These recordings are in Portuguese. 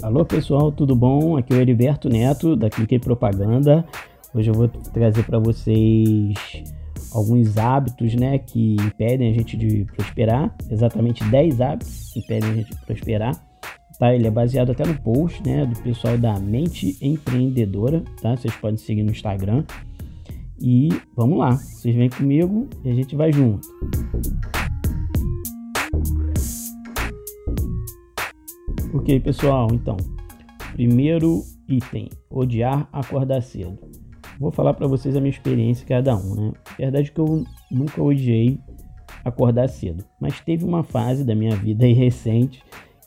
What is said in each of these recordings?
Alô pessoal, tudo bom? Aqui é o Heriberto Neto da Clique Propaganda. Hoje eu vou trazer para vocês alguns hábitos, né, que impedem a gente de prosperar. Exatamente 10 hábitos que impedem a gente de prosperar. Tá? Ele é baseado até no post, né, do pessoal da Mente Empreendedora, tá? Vocês podem seguir no Instagram. E vamos lá, vocês vêm comigo e a gente vai junto. Ok, pessoal, então, primeiro item, odiar acordar cedo. Vou falar para vocês a minha experiência cada um, né? Verdade que eu nunca odiei acordar cedo, mas teve uma fase da minha vida aí recente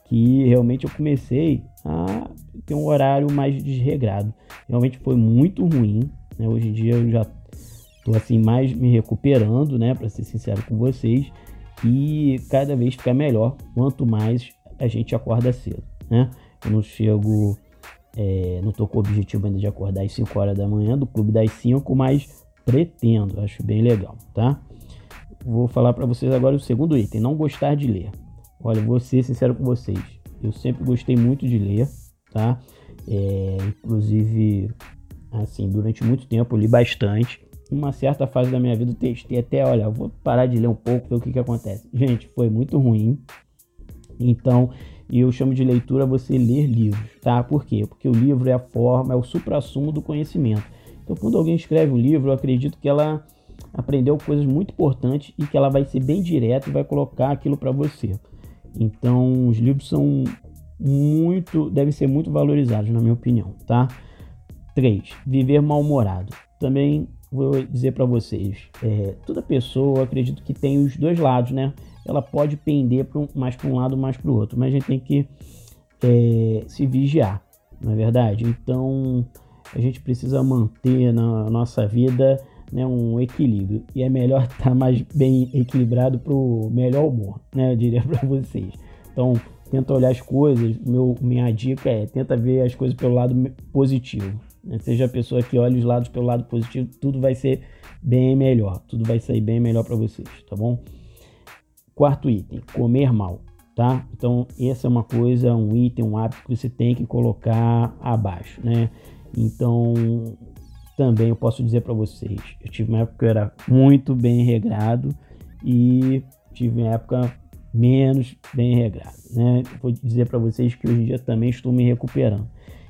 que realmente eu comecei a ter um horário mais desregrado. Realmente foi muito ruim, né? Hoje em dia eu já tô assim mais me recuperando, né, para ser sincero com vocês, e cada vez fica melhor quanto mais a gente acorda cedo, né? Eu não chego, é, não tô com o objetivo ainda de acordar às 5 horas da manhã do clube das 5, mas pretendo, acho bem legal, tá? Vou falar para vocês agora o segundo item, não gostar de ler. Olha, vou ser sincero com vocês, eu sempre gostei muito de ler, tá? É, inclusive, assim, durante muito tempo li bastante. Uma certa fase da minha vida eu testei até, olha, vou parar de ler um pouco, ver o que que acontece. Gente, foi muito ruim, então, eu chamo de leitura você ler livros, tá? Por quê? Porque o livro é a forma, é o suprassumo do conhecimento. Então, quando alguém escreve um livro, eu acredito que ela aprendeu coisas muito importantes e que ela vai ser bem direta e vai colocar aquilo para você. Então, os livros são muito, devem ser muito valorizados, na minha opinião, tá? 3. Viver mal-humorado. Também vou dizer para vocês, é, toda pessoa, acredito que tem os dois lados, né? Ela pode pender um, mais para um lado, mais para o outro. Mas a gente tem que é, se vigiar, não é verdade? Então a gente precisa manter na nossa vida né, um equilíbrio. E é melhor estar tá mais bem equilibrado para o melhor humor, né? Eu diria para vocês. Então tenta olhar as coisas. Meu, minha dica é tenta ver as coisas pelo lado positivo. Né? Seja a pessoa que olha os lados pelo lado positivo, tudo vai ser bem melhor. Tudo vai sair bem melhor para vocês, tá bom? Quarto item, comer mal, tá? Então, essa é uma coisa, um item, um hábito que você tem que colocar abaixo, né? Então, também eu posso dizer para vocês, eu tive uma época que eu era muito bem regrado e tive uma época menos bem regrado, né? Vou dizer para vocês que hoje em dia também estou me recuperando.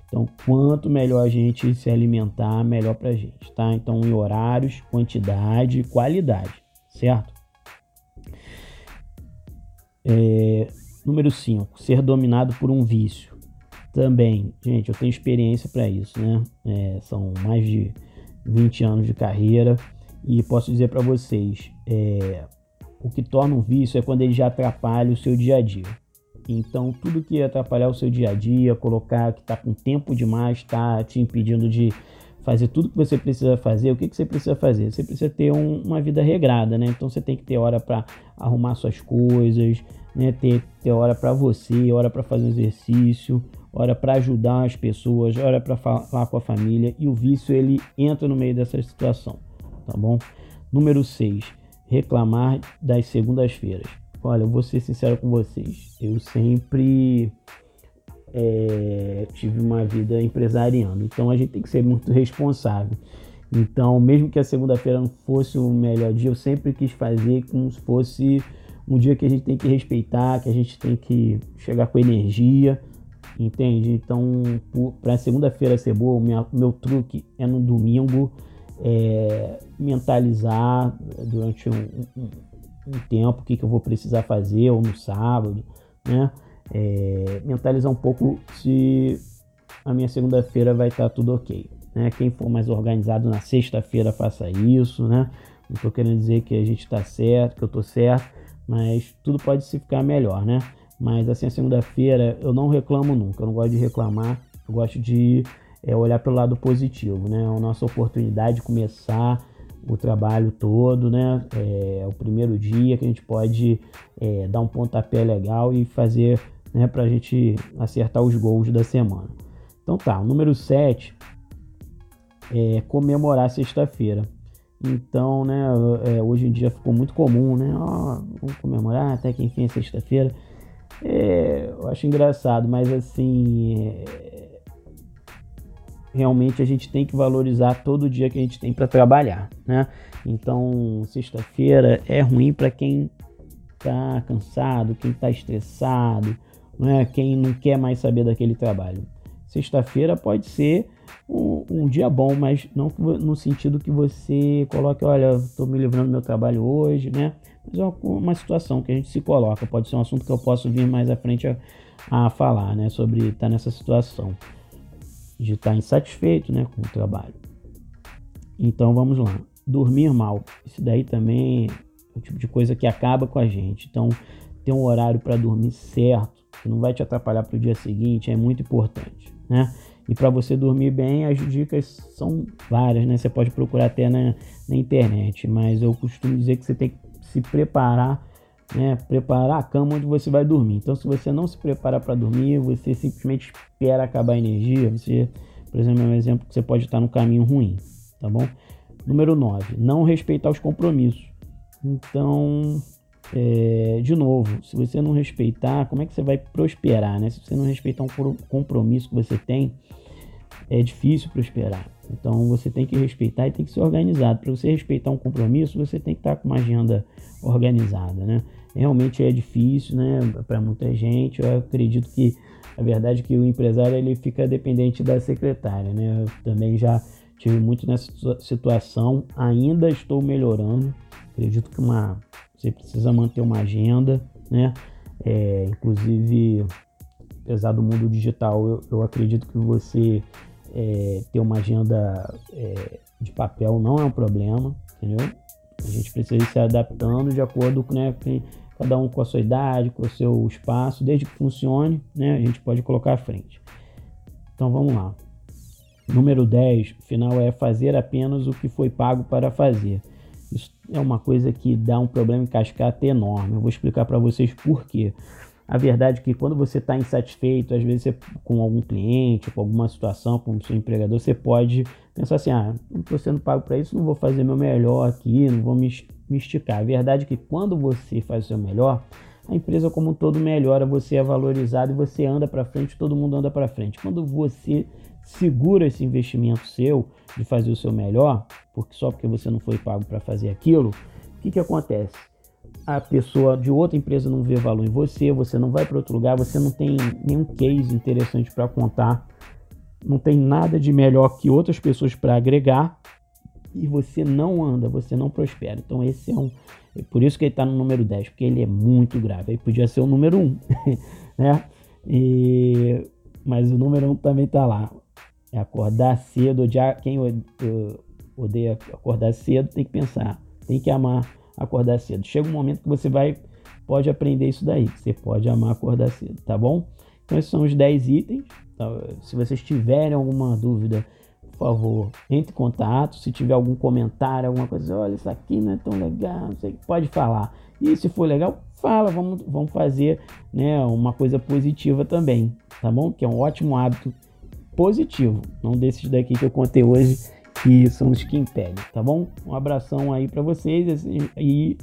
Então, quanto melhor a gente se alimentar, melhor para a gente, tá? Então, em horários, quantidade, qualidade, certo? É, número 5, ser dominado por um vício. Também, gente, eu tenho experiência para isso, né? É, são mais de 20 anos de carreira e posso dizer para vocês: é, o que torna um vício é quando ele já atrapalha o seu dia a dia. Então, tudo que atrapalhar o seu dia a dia, colocar que está com tempo demais, está te impedindo de fazer tudo que você precisa fazer, o que, que você precisa fazer? Você precisa ter um, uma vida regrada, né? Então você tem que ter hora para arrumar suas coisas, né? Ter, ter hora para você, hora para fazer um exercício, hora para ajudar as pessoas, hora para falar com a família. E o vício ele entra no meio dessa situação, tá bom? Número 6, reclamar das segundas-feiras. Olha, eu vou ser sincero com vocês. Eu sempre é, tive uma vida empresariando. Então a gente tem que ser muito responsável. Então, mesmo que a segunda-feira não fosse o melhor dia, eu sempre quis fazer como se fosse um dia que a gente tem que respeitar, que a gente tem que chegar com energia, entende? Então, para segunda-feira ser boa, o meu, meu truque é no domingo é, mentalizar durante um, um, um tempo o que, que eu vou precisar fazer, ou no sábado, né? É, mentalizar um pouco se a minha segunda-feira vai estar tá tudo ok. Né? Quem for mais organizado na sexta-feira faça isso, né? Não estou querendo dizer que a gente está certo, que eu estou certo, mas tudo pode se ficar melhor, né? Mas assim, a segunda-feira eu não reclamo nunca, eu não gosto de reclamar, eu gosto de é, olhar pelo lado positivo, né? É a nossa oportunidade de começar o trabalho todo, né? É, é o primeiro dia que a gente pode é, dar um pontapé legal e fazer né, para a gente acertar os gols da semana. Então tá, o número 7 é comemorar sexta-feira. Então, né, é, hoje em dia ficou muito comum, né? Ó, vamos comemorar até que enfim é sexta-feira. É, eu acho engraçado, mas assim. É, realmente a gente tem que valorizar todo dia que a gente tem para trabalhar, né? Então, sexta-feira é ruim para quem tá cansado, quem tá estressado, né? quem não quer mais saber daquele trabalho. Sexta-feira pode ser um, um, dia bom, mas não no sentido que você coloque, olha, estou me livrando do meu trabalho hoje, né? Mas é uma situação que a gente se coloca. Pode ser um assunto que eu posso vir mais à frente a, a falar, né? Sobre estar tá nessa situação de estar tá insatisfeito, né, com o trabalho. Então vamos lá. Dormir mal. Isso daí também é o tipo de coisa que acaba com a gente. Então, ter um horário para dormir certo, que não vai te atrapalhar para o dia seguinte, é muito importante, né? E para você dormir bem, as dicas são várias, né? Você pode procurar até na, na internet, mas eu costumo dizer que você tem que se preparar, né? Preparar a cama onde você vai dormir. Então, se você não se prepara para dormir, você simplesmente espera acabar a energia. Você, por exemplo, é um exemplo que você pode estar no caminho ruim, tá bom? Número 9, não respeitar os compromissos. Então, é, de novo, se você não respeitar, como é que você vai prosperar, né? Se você não respeitar um compromisso que você tem, é difícil prosperar. Então você tem que respeitar e tem que ser organizado. Para você respeitar um compromisso, você tem que estar com uma agenda organizada, né? Realmente é difícil, né? Para muita gente. Eu acredito que a verdade é que o empresário ele fica dependente da secretária, né? Eu também já tive muito nessa situação. Ainda estou melhorando. Acredito que uma você precisa manter uma agenda, né? É, inclusive, apesar do mundo digital, eu, eu acredito que você é, ter uma agenda é, de papel não é um problema, entendeu? A gente precisa ir se adaptando de acordo com né, cada um com a sua idade, com o seu espaço, desde que funcione, né, a gente pode colocar à frente. Então vamos lá. Número 10, o final é fazer apenas o que foi pago para fazer. É uma coisa que dá um problema em cascata enorme. Eu vou explicar para vocês por quê. A verdade é que quando você está insatisfeito, às vezes você, com algum cliente, com alguma situação, com o seu empregador, você pode pensar assim: ah, não estou sendo pago para isso, não vou fazer meu melhor aqui, não vou me, me esticar. A verdade é que quando você faz o seu melhor, a empresa como um todo melhora, você é valorizado e você anda para frente, todo mundo anda para frente. Quando você segura esse investimento seu de fazer o seu melhor, porque só porque você não foi pago para fazer aquilo, o que, que acontece? a pessoa de outra empresa não vê valor em você, você não vai para outro lugar, você não tem nenhum case interessante para contar, não tem nada de melhor que outras pessoas para agregar e você não anda, você não prospera. Então esse é um, é por isso que ele está no número 10, porque ele é muito grave. Aí podia ser o número 1, né? E, mas o número 1 também está lá. É acordar cedo, odiar quem odeia acordar cedo tem que pensar, tem que amar acordar cedo. Chega um momento que você vai pode aprender isso daí. Você pode amar acordar cedo, tá bom? Então esses são os 10 itens. Tá? Se vocês tiverem alguma dúvida, por favor, entre em contato. Se tiver algum comentário, alguma coisa, olha, isso aqui não é tão legal, não sei, pode falar. E se for legal, fala, vamos, vamos fazer né, uma coisa positiva também, tá bom? Que é um ótimo hábito positivo, não desses daqui que eu contei hoje que são os que impedem, tá bom? Um abração aí para vocês e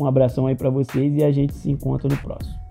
um abração aí para vocês e a gente se encontra no próximo.